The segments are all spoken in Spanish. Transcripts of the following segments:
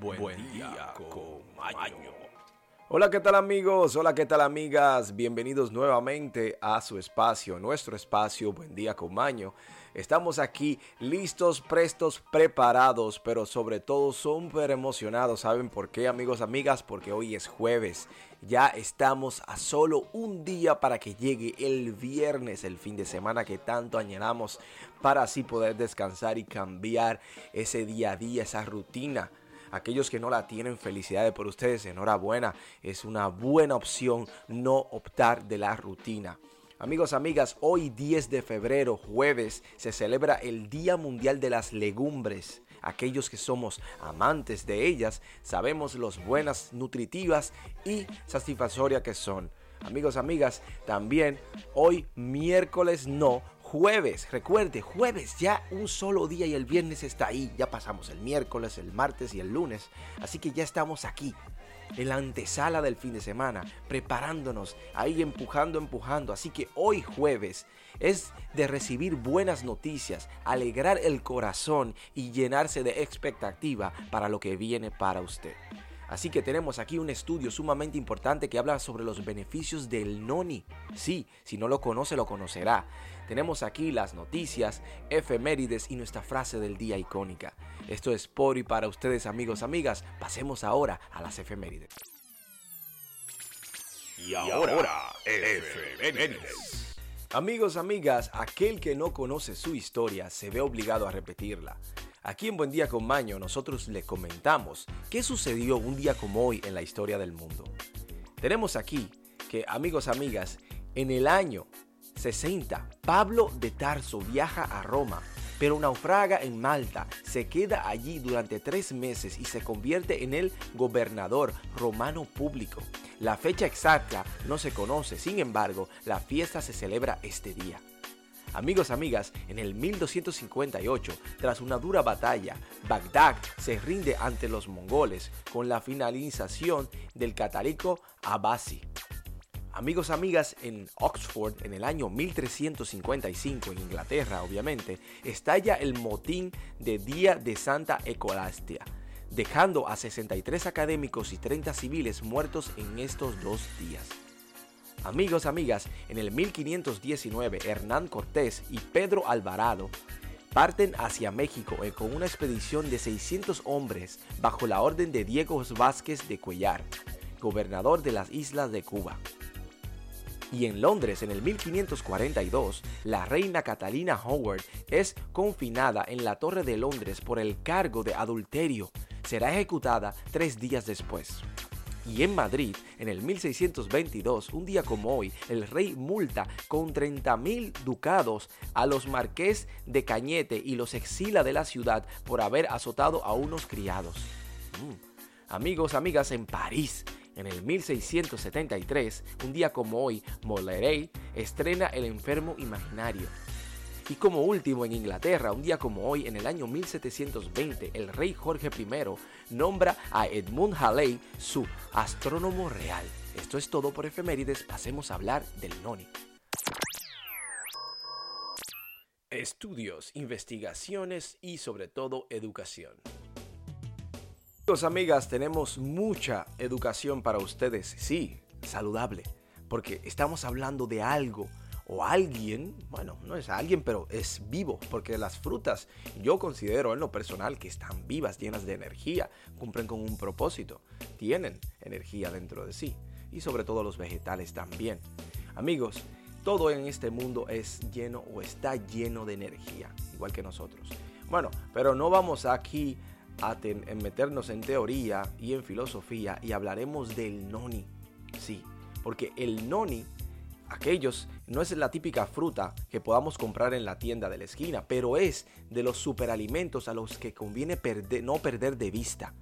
Buen, día, con Maño. Hola, ¿qué tal amigos? Hola, ¿qué tal amigas? Bienvenidos nuevamente a su espacio, nuestro espacio Buen día con Maño. Estamos aquí listos, prestos, preparados, pero sobre todo súper emocionados. ¿Saben por qué, amigos, amigas? Porque hoy es jueves. Ya estamos a solo un día para que llegue el viernes, el fin de semana que tanto añoramos, para así poder descansar y cambiar ese día a día, esa rutina Aquellos que no la tienen, felicidades por ustedes, enhorabuena. Es una buena opción no optar de la rutina. Amigos, amigas, hoy 10 de febrero, jueves, se celebra el Día Mundial de las Legumbres. Aquellos que somos amantes de ellas, sabemos los buenas, nutritivas y satisfactorias que son. Amigos, amigas, también hoy miércoles no, jueves. Recuerde, jueves ya un solo día y el viernes está ahí. Ya pasamos el miércoles, el martes y el lunes. Así que ya estamos aquí, en la antesala del fin de semana, preparándonos, ahí empujando, empujando. Así que hoy jueves es de recibir buenas noticias, alegrar el corazón y llenarse de expectativa para lo que viene para usted. Así que tenemos aquí un estudio sumamente importante que habla sobre los beneficios del noni. Sí, si no lo conoce, lo conocerá. Tenemos aquí las noticias, efemérides y nuestra frase del día icónica. Esto es por y para ustedes amigos, amigas. Pasemos ahora a las efemérides. Y ahora, efemérides. Amigos, amigas, aquel que no conoce su historia se ve obligado a repetirla. Aquí en Buen Día con Maño nosotros le comentamos qué sucedió un día como hoy en la historia del mundo. Tenemos aquí que, amigos, amigas, en el año 60, Pablo de Tarso viaja a Roma, pero naufraga en Malta, se queda allí durante tres meses y se convierte en el gobernador romano público. La fecha exacta no se conoce, sin embargo, la fiesta se celebra este día. Amigos, amigas, en el 1258, tras una dura batalla, Bagdad se rinde ante los mongoles con la finalización del catálico Abbasi. Amigos, amigas, en Oxford, en el año 1355, en Inglaterra, obviamente, estalla el motín de Día de Santa Ecolastia, dejando a 63 académicos y 30 civiles muertos en estos dos días. Amigos, amigas, en el 1519 Hernán Cortés y Pedro Alvarado parten hacia México eh, con una expedición de 600 hombres bajo la orden de Diego Vázquez de Cuellar, gobernador de las islas de Cuba. Y en Londres, en el 1542, la reina Catalina Howard es confinada en la Torre de Londres por el cargo de adulterio. Será ejecutada tres días después. Y en Madrid, en el 1622, un día como hoy, el rey multa con 30.000 ducados a los marqués de Cañete y los exila de la ciudad por haber azotado a unos criados. Mm. Amigos, amigas, en París, en el 1673, un día como hoy, Molerey estrena El enfermo imaginario y como último, en Inglaterra, un día como hoy, en el año 1720, el rey Jorge I nombra a Edmund Halley su astrónomo real. Esto es todo por efemérides, pasemos a hablar del Noni. Estudios, investigaciones y sobre todo educación. Amigas, tenemos mucha educación para ustedes, sí, saludable, porque estamos hablando de algo o alguien, bueno, no es alguien, pero es vivo, porque las frutas yo considero en lo personal que están vivas, llenas de energía, cumplen con un propósito, tienen energía dentro de sí, y sobre todo los vegetales también. Amigos, todo en este mundo es lleno o está lleno de energía, igual que nosotros. Bueno, pero no vamos aquí a meternos en teoría y en filosofía y hablaremos del noni. Sí, porque el noni aquellos no es la típica fruta que podamos comprar en la tienda de la esquina, pero es de los superalimentos a los que conviene no perder de vista.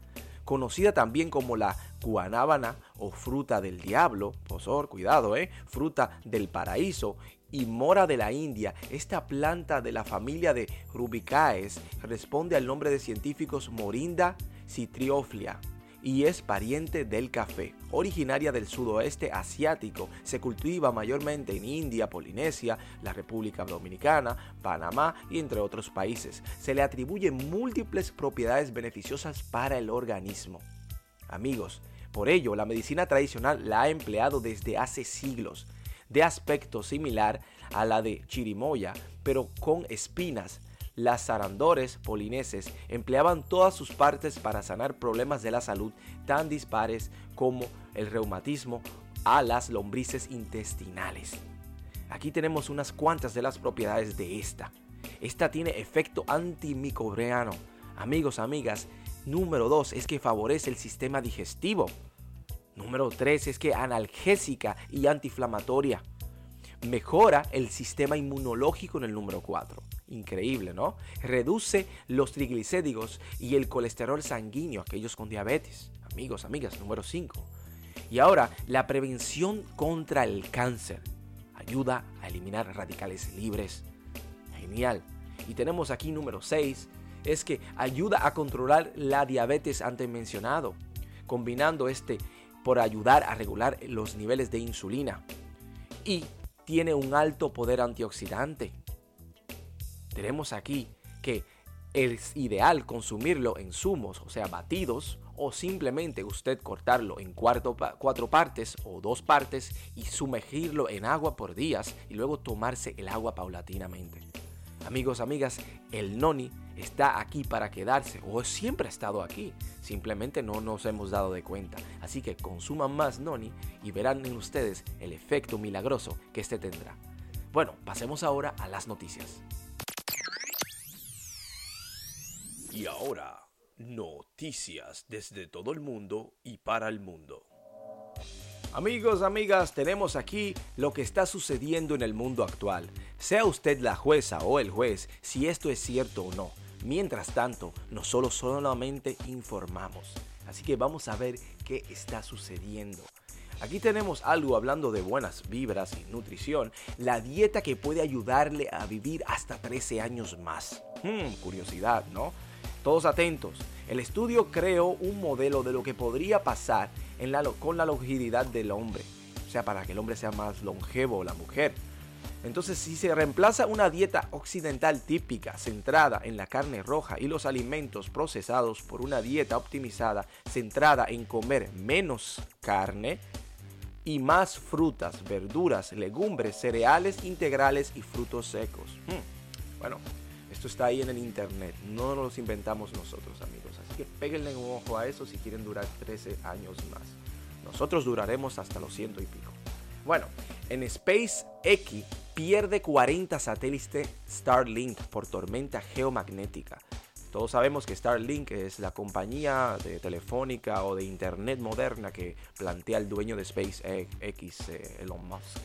Conocida también como la guanábana o fruta del diablo, posor, cuidado, eh, fruta del paraíso y mora de la India, esta planta de la familia de Rubicaes responde al nombre de científicos Morinda citrioflia y es pariente del café. Originaria del sudoeste asiático. Se cultiva mayormente en India, Polinesia, la República Dominicana, Panamá y entre otros países. Se le atribuyen múltiples propiedades beneficiosas para el organismo. Amigos, por ello la medicina tradicional la ha empleado desde hace siglos, de aspecto similar a la de chirimoya, pero con espinas las zarandores polineses empleaban todas sus partes para sanar problemas de la salud tan dispares como el reumatismo a las lombrices intestinales. Aquí tenemos unas cuantas de las propiedades de esta. Esta tiene efecto antimicrobiano. Amigos, amigas, número 2 es que favorece el sistema digestivo. Número 3 es que analgésica y antiinflamatoria. Mejora el sistema inmunológico en el número 4. Increíble, ¿no? Reduce los triglicéridos y el colesterol sanguíneo, aquellos con diabetes. Amigos, amigas, número 5. Y ahora, la prevención contra el cáncer. Ayuda a eliminar radicales libres. Genial. Y tenemos aquí número 6. Es que ayuda a controlar la diabetes antes mencionado. Combinando este por ayudar a regular los niveles de insulina. Y tiene un alto poder antioxidante tenemos aquí que es ideal consumirlo en zumos, o sea, batidos, o simplemente usted cortarlo en cuatro partes o dos partes y sumergirlo en agua por días y luego tomarse el agua paulatinamente. Amigos, amigas, el noni está aquí para quedarse o siempre ha estado aquí. Simplemente no nos hemos dado de cuenta. Así que consuman más noni y verán en ustedes el efecto milagroso que este tendrá. Bueno, pasemos ahora a las noticias. Y ahora, noticias desde todo el mundo y para el mundo. Amigos, amigas, tenemos aquí lo que está sucediendo en el mundo actual. Sea usted la jueza o el juez si esto es cierto o no. Mientras tanto, nosotros solamente informamos. Así que vamos a ver qué está sucediendo. Aquí tenemos algo hablando de buenas vibras y nutrición, la dieta que puede ayudarle a vivir hasta 13 años más. Hmm, curiosidad, ¿no? Todos atentos. El estudio creó un modelo de lo que podría pasar con la longevidad del hombre. O sea, para que el hombre sea más longevo la mujer. Entonces, si se reemplaza una dieta occidental típica centrada en la carne roja y los alimentos procesados por una dieta optimizada centrada en comer menos carne y más frutas, verduras, legumbres, cereales integrales y frutos secos. Hmm. Bueno, esto está ahí en el internet, no nos lo inventamos nosotros amigos. Así que péguenle un ojo a eso si quieren durar 13 años más. Nosotros duraremos hasta los ciento y pico. Bueno, en SpaceX pierde 40 satélites Starlink por tormenta geomagnética. Todos sabemos que Starlink es la compañía de telefónica o de internet moderna que plantea el dueño de SpaceX, eh, Elon Musk,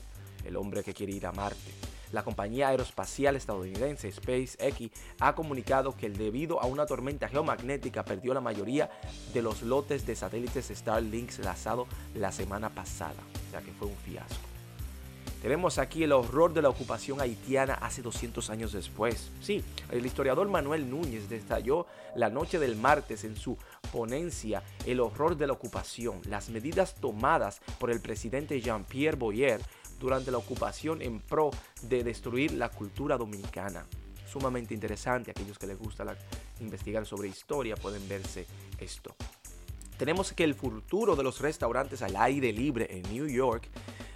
el hombre que quiere ir a Marte. La compañía aeroespacial estadounidense SpaceX ha comunicado que debido a una tormenta geomagnética perdió la mayoría de los lotes de satélites Starlink lanzados la semana pasada, o sea que fue un fiasco. Tenemos aquí el horror de la ocupación haitiana hace 200 años después. Sí, el historiador Manuel Núñez detalló la noche del martes en su ponencia el horror de la ocupación, las medidas tomadas por el presidente Jean-Pierre Boyer durante la ocupación en pro de destruir la cultura dominicana. Sumamente interesante, aquellos que les gusta investigar sobre historia pueden verse esto. Tenemos que el futuro de los restaurantes al aire libre en New York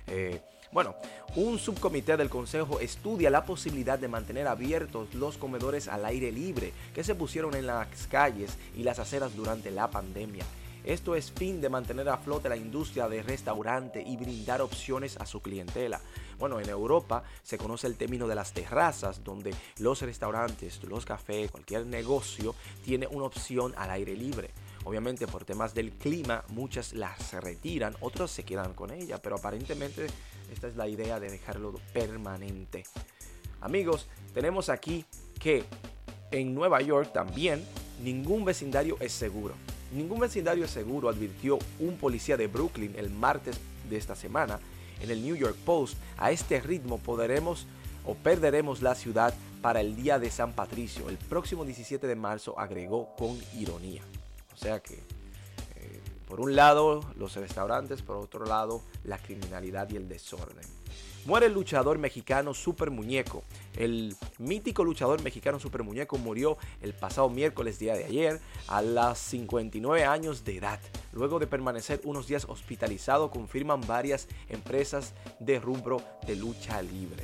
eh, bueno, un subcomité del Consejo estudia la posibilidad de mantener abiertos los comedores al aire libre que se pusieron en las calles y las aceras durante la pandemia. Esto es fin de mantener a flote la industria de restaurante y brindar opciones a su clientela. Bueno, en Europa se conoce el término de las terrazas, donde los restaurantes, los cafés, cualquier negocio tiene una opción al aire libre. Obviamente por temas del clima muchas las retiran, otros se quedan con ella, pero aparentemente esta es la idea de dejarlo permanente. Amigos, tenemos aquí que en Nueva York también ningún vecindario es seguro. Ningún vecindario es seguro, advirtió un policía de Brooklyn el martes de esta semana en el New York Post. A este ritmo podremos o perderemos la ciudad para el día de San Patricio. El próximo 17 de marzo agregó con ironía. O sea que, eh, Por un lado, los restaurantes, por otro lado, la criminalidad y el desorden. Muere el luchador mexicano Super Muñeco. El mítico luchador mexicano Super Muñeco murió el pasado miércoles día de ayer a las 59 años de edad. Luego de permanecer unos días hospitalizado, confirman varias empresas de rubro de lucha libre.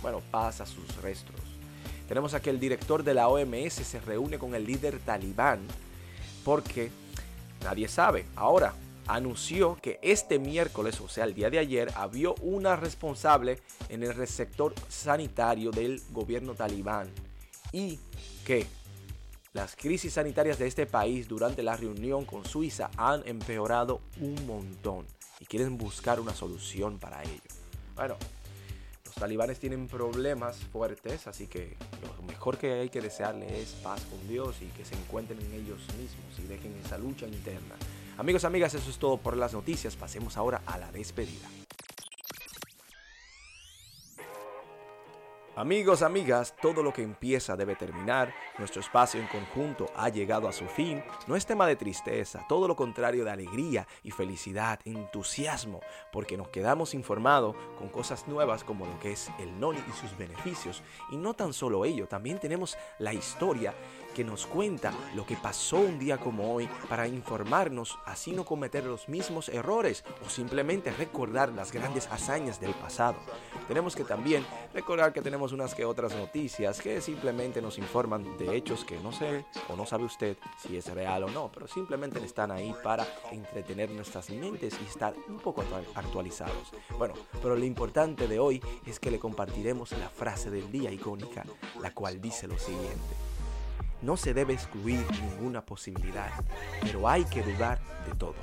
Bueno, pasa sus restos. Tenemos aquí el director de la OMS se reúne con el líder talibán porque nadie sabe. Ahora, anunció que este miércoles, o sea, el día de ayer, había una responsable en el sector sanitario del gobierno talibán y que las crisis sanitarias de este país durante la reunión con Suiza han empeorado un montón y quieren buscar una solución para ello. Bueno, los talibanes tienen problemas fuertes, así que lo mejor que hay que desearle es paz con Dios y que se encuentren en ellos mismos y dejen esa lucha interna. Amigos, amigas, eso es todo por las noticias. Pasemos ahora a la despedida. Amigos, amigas, todo lo que empieza debe terminar. Nuestro espacio en conjunto ha llegado a su fin. No es tema de tristeza, todo lo contrario de alegría y felicidad, entusiasmo, porque nos quedamos informados con cosas nuevas como lo que es el NONI y sus beneficios. Y no tan solo ello, también tenemos la historia que nos cuenta lo que pasó un día como hoy para informarnos, así no cometer los mismos errores o simplemente recordar las grandes hazañas del pasado. Tenemos que también recordar que tenemos unas que otras noticias que simplemente nos informan de hechos que no sé o no sabe usted si es real o no, pero simplemente están ahí para entretener nuestras mentes y estar un poco actualizados. Bueno, pero lo importante de hoy es que le compartiremos la frase del día icónica, la cual dice lo siguiente. No se debe excluir ninguna posibilidad, pero hay que dudar de todo.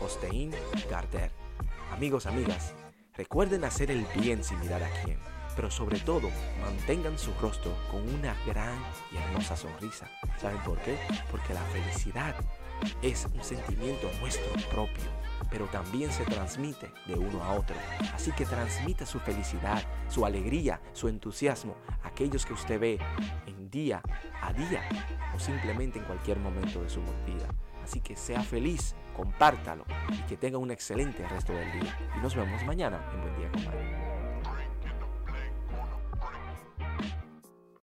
Ostein Garder. Amigos, amigas, recuerden hacer el bien sin mirar a quién, pero sobre todo mantengan su rostro con una gran y hermosa sonrisa. ¿Saben por qué? Porque la felicidad es un sentimiento nuestro propio, pero también se transmite de uno a otro. Así que transmita su felicidad, su alegría, su entusiasmo a aquellos que usted ve en día a día o simplemente en cualquier momento de su vida. Así que sea feliz, compártalo y que tenga un excelente resto del día. Y nos vemos mañana en Buen Día con